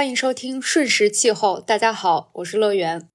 欢迎收听《瞬时气候》，大家好，我是乐园。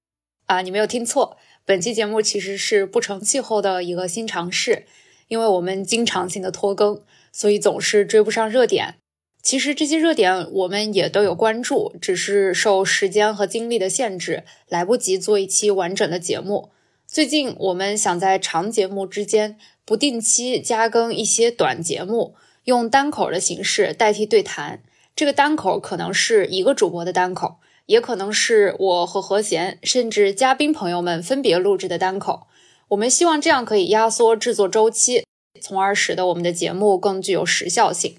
啊，你没有听错，本期节目其实是不成气候的一个新尝试。因为我们经常性的拖更，所以总是追不上热点。其实这些热点我们也都有关注，只是受时间和精力的限制，来不及做一期完整的节目。最近我们想在长节目之间不定期加更一些短节目，用单口的形式代替对谈。这个单口可能是一个主播的单口，也可能是我和何贤甚至嘉宾朋友们分别录制的单口。我们希望这样可以压缩制作周期，从而使得我们的节目更具有时效性。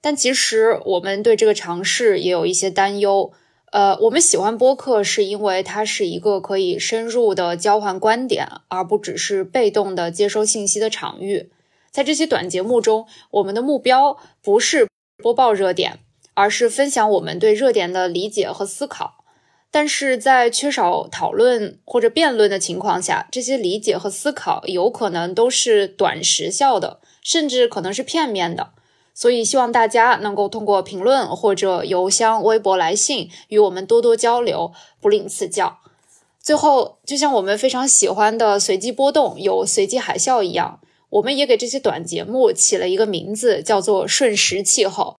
但其实我们对这个尝试也有一些担忧。呃，我们喜欢播客是因为它是一个可以深入的交换观点，而不只是被动的接收信息的场域。在这些短节目中，我们的目标不是播报热点。而是分享我们对热点的理解和思考，但是在缺少讨论或者辩论的情况下，这些理解和思考有可能都是短时效的，甚至可能是片面的。所以希望大家能够通过评论或者邮箱、微博、来信与我们多多交流，不吝赐教。最后，就像我们非常喜欢的随机波动有随机海啸一样，我们也给这些短节目起了一个名字，叫做“瞬时气候”。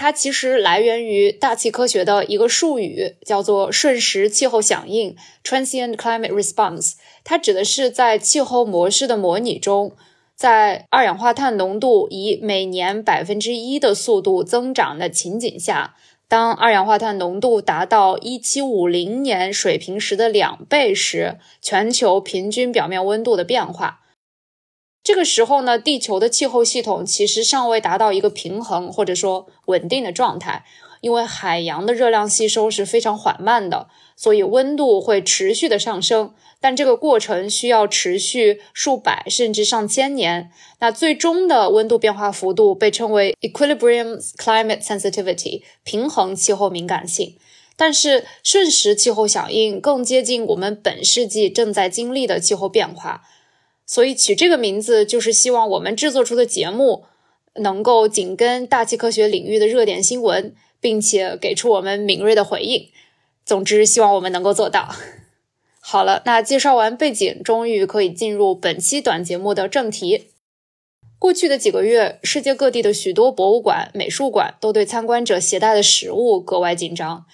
它其实来源于大气科学的一个术语，叫做瞬时气候响应 （transient climate response）。它指的是在气候模式的模拟中，在二氧化碳浓度以每年百分之一的速度增长的情景下，当二氧化碳浓度达到一七五零年水平时的两倍时，全球平均表面温度的变化。这个时候呢，地球的气候系统其实尚未达到一个平衡或者说稳定的状态，因为海洋的热量吸收是非常缓慢的，所以温度会持续的上升。但这个过程需要持续数百甚至上千年。那最终的温度变化幅度被称为 equilibrium climate sensitivity，平衡气候敏感性。但是瞬时气候响应更接近我们本世纪正在经历的气候变化。所以取这个名字，就是希望我们制作出的节目能够紧跟大气科学领域的热点新闻，并且给出我们敏锐的回应。总之，希望我们能够做到。好了，那介绍完背景，终于可以进入本期短节目的正题。过去的几个月，世界各地的许多博物馆、美术馆都对参观者携带的食物格外紧张，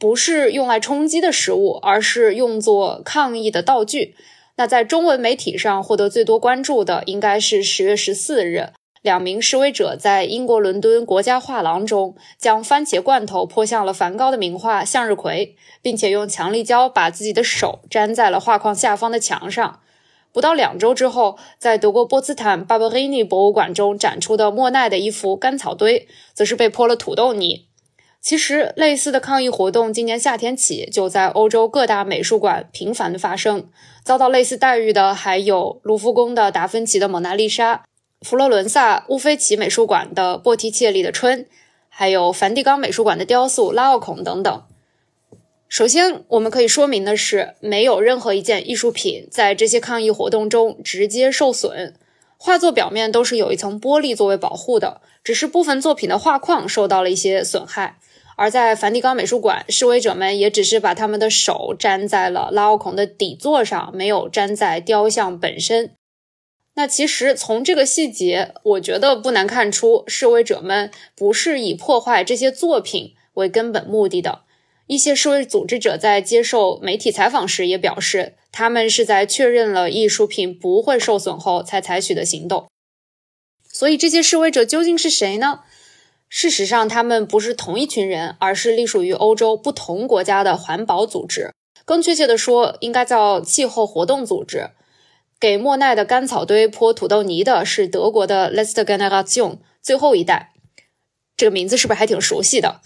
不是用来充饥的食物，而是用作抗议的道具。那在中文媒体上获得最多关注的，应该是十月十四日，两名示威者在英国伦敦国家画廊中将番茄罐头泼向了梵高的名画《向日葵》，并且用强力胶把自己的手粘在了画框下方的墙上。不到两周之后，在德国波茨坦巴伯利尼博物馆中展出的莫奈的一幅干草堆，则是被泼了土豆泥。其实，类似的抗议活动今年夏天起就在欧洲各大美术馆频繁的发生。遭到类似待遇的还有卢浮宫的达芬奇的《蒙娜丽莎》，佛罗伦萨乌菲齐美术馆的波提切利的《春》，还有梵蒂冈美术馆的雕塑《拉奥孔》等等。首先，我们可以说明的是，没有任何一件艺术品在这些抗议活动中直接受损。画作表面都是有一层玻璃作为保护的，只是部分作品的画框受到了一些损害。而在梵蒂冈美术馆，示威者们也只是把他们的手粘在了拉奥孔的底座上，没有粘在雕像本身。那其实从这个细节，我觉得不难看出，示威者们不是以破坏这些作品为根本目的的。一些示威组织者在接受媒体采访时也表示，他们是在确认了艺术品不会受损后才采取的行动。所以，这些示威者究竟是谁呢？事实上，他们不是同一群人，而是隶属于欧洲不同国家的环保组织。更确切的说，应该叫气候活动组织。给莫奈的干草堆泼土豆泥的是德国的 Letzte Generation 最后一代。这个名字是不是还挺熟悉的？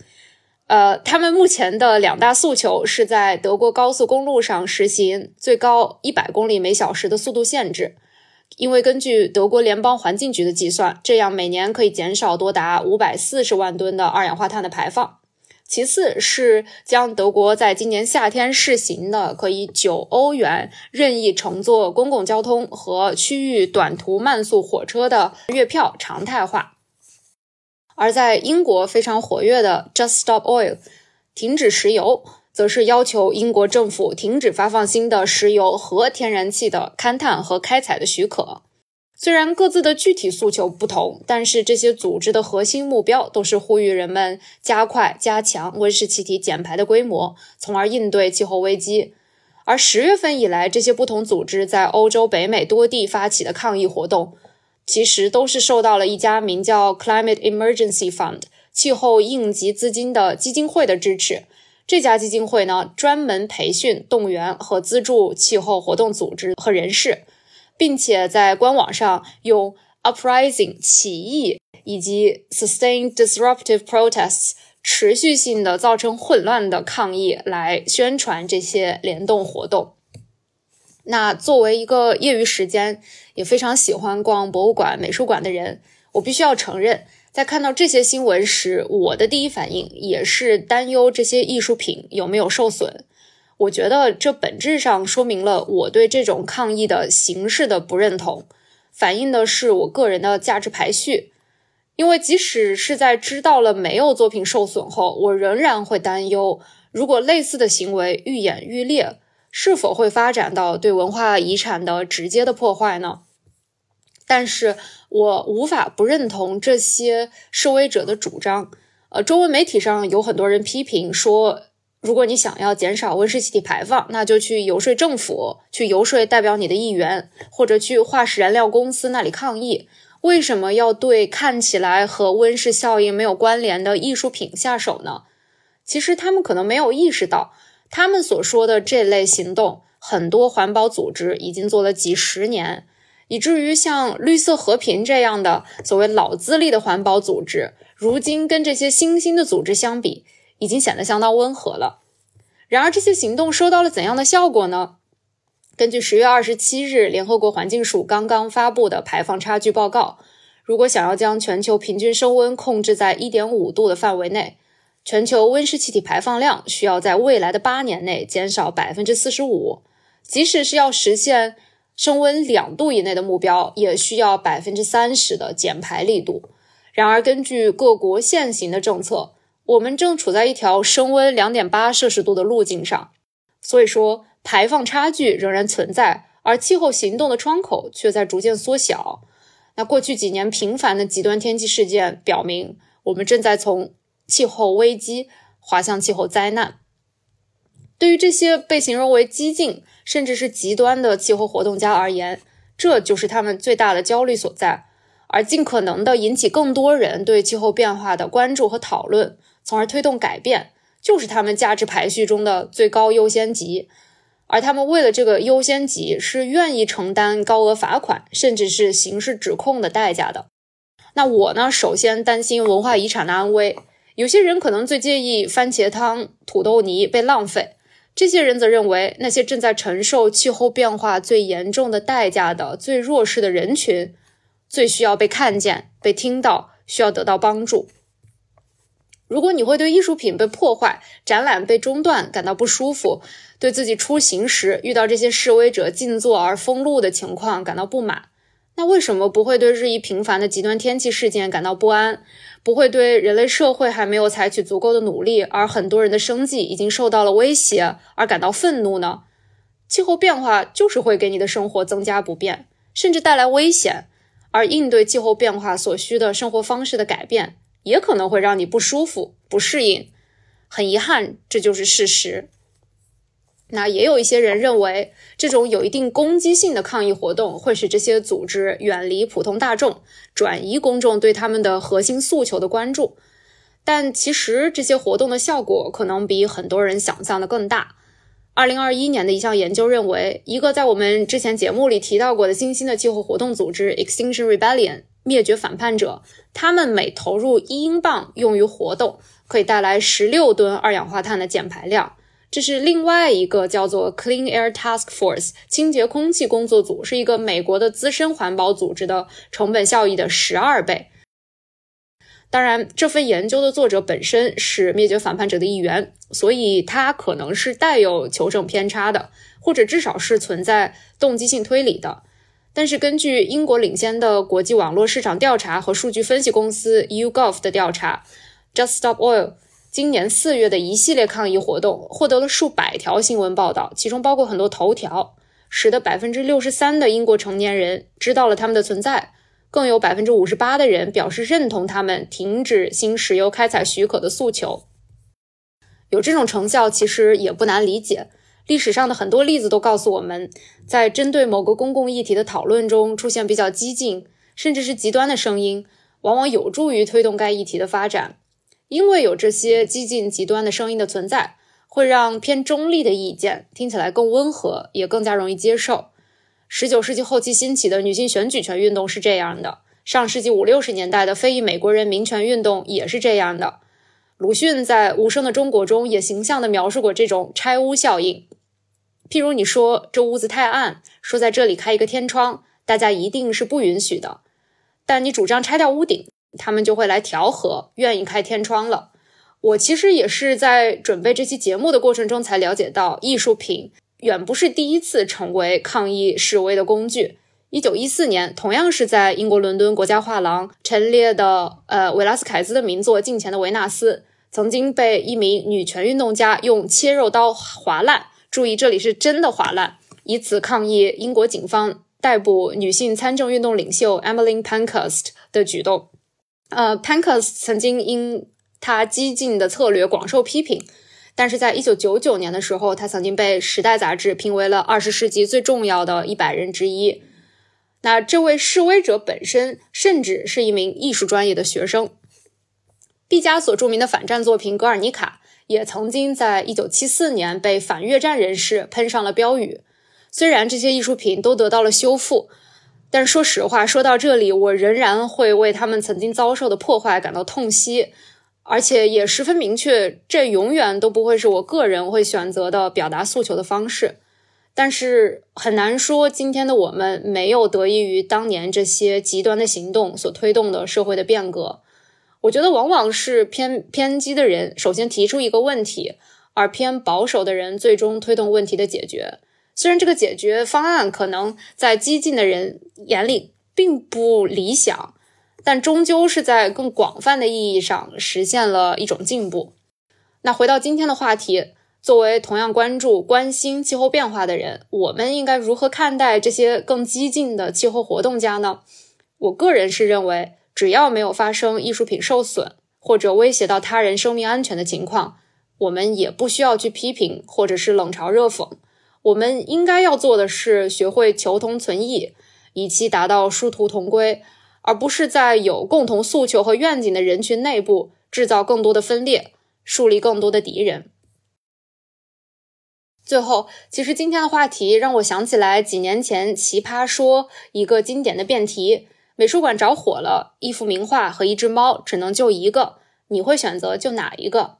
呃，他们目前的两大诉求是在德国高速公路上实行最高一百公里每小时的速度限制。因为根据德国联邦环境局的计算，这样每年可以减少多达五百四十万吨的二氧化碳的排放。其次是将德国在今年夏天试行的可以九欧元任意乘坐公共交通和区域短途慢速火车的月票常态化。而在英国非常活跃的 Just Stop Oil，停止石油，则是要求英国政府停止发放新的石油和天然气的勘探和开采的许可。虽然各自的具体诉求不同，但是这些组织的核心目标都是呼吁人们加快、加强温室气体减排的规模，从而应对气候危机。而十月份以来，这些不同组织在欧洲、北美多地发起的抗议活动。其实都是受到了一家名叫 Climate Emergency Fund 气候应急资金的基金会的支持。这家基金会呢，专门培训、动员和资助气候活动组织和人士，并且在官网上用 uprising 起义以及 sustained disruptive protests 持续性的造成混乱的抗议来宣传这些联动活动。那作为一个业余时间也非常喜欢逛博物馆、美术馆的人，我必须要承认，在看到这些新闻时，我的第一反应也是担忧这些艺术品有没有受损。我觉得这本质上说明了我对这种抗议的形式的不认同，反映的是我个人的价值排序。因为即使是在知道了没有作品受损后，我仍然会担忧，如果类似的行为愈演愈烈。是否会发展到对文化遗产的直接的破坏呢？但是我无法不认同这些示威者的主张。呃，中文媒体上有很多人批评说，如果你想要减少温室气体排放，那就去游说政府，去游说代表你的议员，或者去化石燃料公司那里抗议。为什么要对看起来和温室效应没有关联的艺术品下手呢？其实他们可能没有意识到。他们所说的这类行动，很多环保组织已经做了几十年，以至于像绿色和平这样的所谓老资历的环保组织，如今跟这些新兴的组织相比，已经显得相当温和了。然而，这些行动收到了怎样的效果呢？根据十月二十七日联合国环境署刚刚发布的排放差距报告，如果想要将全球平均升温控制在一点五度的范围内，全球温室气体排放量需要在未来的八年内减少百分之四十五，即使是要实现升温两度以内的目标，也需要百分之三十的减排力度。然而，根据各国现行的政策，我们正处在一条升温两点八摄氏度的路径上，所以说排放差距仍然存在，而气候行动的窗口却在逐渐缩小。那过去几年频繁的极端天气事件表明，我们正在从气候危机滑向气候灾难，对于这些被形容为激进甚至是极端的气候活动家而言，这就是他们最大的焦虑所在。而尽可能的引起更多人对气候变化的关注和讨论，从而推动改变，就是他们价值排序中的最高优先级。而他们为了这个优先级，是愿意承担高额罚款，甚至是刑事指控的代价的。那我呢？首先担心文化遗产的安危。有些人可能最介意番茄汤、土豆泥被浪费，这些人则认为那些正在承受气候变化最严重的代价的最弱势的人群，最需要被看见、被听到，需要得到帮助。如果你会对艺术品被破坏、展览被中断感到不舒服，对自己出行时遇到这些示威者静坐而封路的情况感到不满，那为什么不会对日益频繁的极端天气事件感到不安？不会对人类社会还没有采取足够的努力，而很多人的生计已经受到了威胁而感到愤怒呢？气候变化就是会给你的生活增加不便，甚至带来危险，而应对气候变化所需的生活方式的改变，也可能会让你不舒服、不适应。很遗憾，这就是事实。那也有一些人认为，这种有一定攻击性的抗议活动会使这些组织远离普通大众，转移公众对他们的核心诉求的关注。但其实这些活动的效果可能比很多人想象的更大。二零二一年的一项研究认为，一个在我们之前节目里提到过的新兴的气候活动组织 Extinction Rebellion 灭绝反叛者，他们每投入一英镑用于活动，可以带来十六吨二氧化碳的减排量。这是另外一个叫做 Clean Air Task Force 清洁空气工作组，是一个美国的资深环保组织的成本效益的十二倍。当然，这份研究的作者本身是灭绝反叛者的一员，所以他可能是带有求证偏差的，或者至少是存在动机性推理的。但是根据英国领先的国际网络市场调查和数据分析公司 U Gov 的调查，Just Stop Oil 今年四月的一系列抗议活动获得了数百条新闻报道，其中包括很多头条，使得百分之六十三的英国成年人知道了他们的存在，更有百分之五十八的人表示认同他们停止新石油开采许可的诉求。有这种成效，其实也不难理解。历史上的很多例子都告诉我们，在针对某个公共议题的讨论中出现比较激进，甚至是极端的声音，往往有助于推动该议题的发展。因为有这些激进极端的声音的存在，会让偏中立的意见听起来更温和，也更加容易接受。十九世纪后期兴起的女性选举权运动是这样的，上世纪五六十年代的非裔美国人民权运动也是这样的。鲁迅在《无声的中国》中也形象地描述过这种拆屋效应。譬如你说这屋子太暗，说在这里开一个天窗，大家一定是不允许的。但你主张拆掉屋顶，他们就会来调和，愿意开天窗了。我其实也是在准备这期节目的过程中才了解到，艺术品远不是第一次成为抗议示威的工具。一九一四年，同样是在英国伦敦国家画廊陈列的，呃，维拉斯凯兹的名作《镜前的维纳斯》曾经被一名女权运动家用切肉刀划烂。注意，这里是真的划烂，以此抗议英国警方逮捕女性参政运动领袖 Emily Pankhurst 的举动。呃，Pankhurst 曾经因他激进的策略广受批评，但是在一九九九年的时候，他曾经被《时代》杂志评为了二十世纪最重要的一百人之一。那这位示威者本身甚至是一名艺术专业的学生。毕加索著名的反战作品《格尔尼卡》也曾经在1974年被反越战人士喷上了标语。虽然这些艺术品都得到了修复，但是说实话，说到这里，我仍然会为他们曾经遭受的破坏感到痛惜，而且也十分明确，这永远都不会是我个人会选择的表达诉求的方式。但是很难说，今天的我们没有得益于当年这些极端的行动所推动的社会的变革。我觉得，往往是偏偏激的人首先提出一个问题，而偏保守的人最终推动问题的解决。虽然这个解决方案可能在激进的人眼里并不理想，但终究是在更广泛的意义上实现了一种进步。那回到今天的话题。作为同样关注、关心气候变化的人，我们应该如何看待这些更激进的气候活动家呢？我个人是认为，只要没有发生艺术品受损或者威胁到他人生命安全的情况，我们也不需要去批评或者是冷嘲热讽。我们应该要做的是学会求同存异，以期达到殊途同归，而不是在有共同诉求和愿景的人群内部制造更多的分裂，树立更多的敌人。最后，其实今天的话题让我想起来几年前《奇葩说》一个经典的辩题：美术馆着火了，一幅名画和一只猫只能救一个，你会选择救哪一个？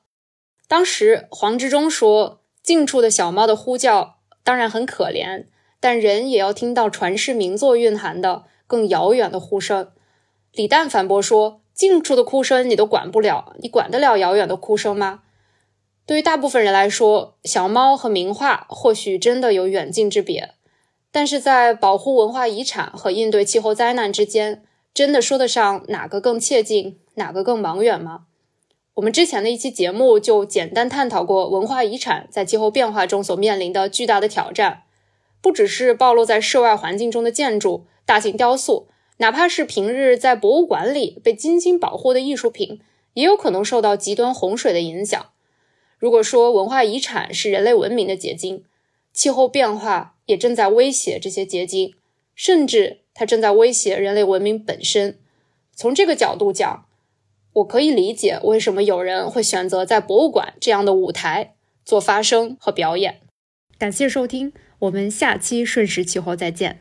当时黄执中说：“近处的小猫的呼叫当然很可怜，但人也要听到传世名作蕴含的更遥远的呼声。”李诞反驳说：“近处的哭声你都管不了，你管得了遥远的哭声吗？”对于大部分人来说，小猫和名画或许真的有远近之别，但是在保护文化遗产和应对气候灾难之间，真的说得上哪个更切近，哪个更茫远吗？我们之前的一期节目就简单探讨过文化遗产在气候变化中所面临的巨大的挑战，不只是暴露在室外环境中的建筑、大型雕塑，哪怕是平日在博物馆里被精心保护的艺术品，也有可能受到极端洪水的影响。如果说文化遗产是人类文明的结晶，气候变化也正在威胁这些结晶，甚至它正在威胁人类文明本身。从这个角度讲，我可以理解为什么有人会选择在博物馆这样的舞台做发声和表演。感谢收听，我们下期瞬时气候再见。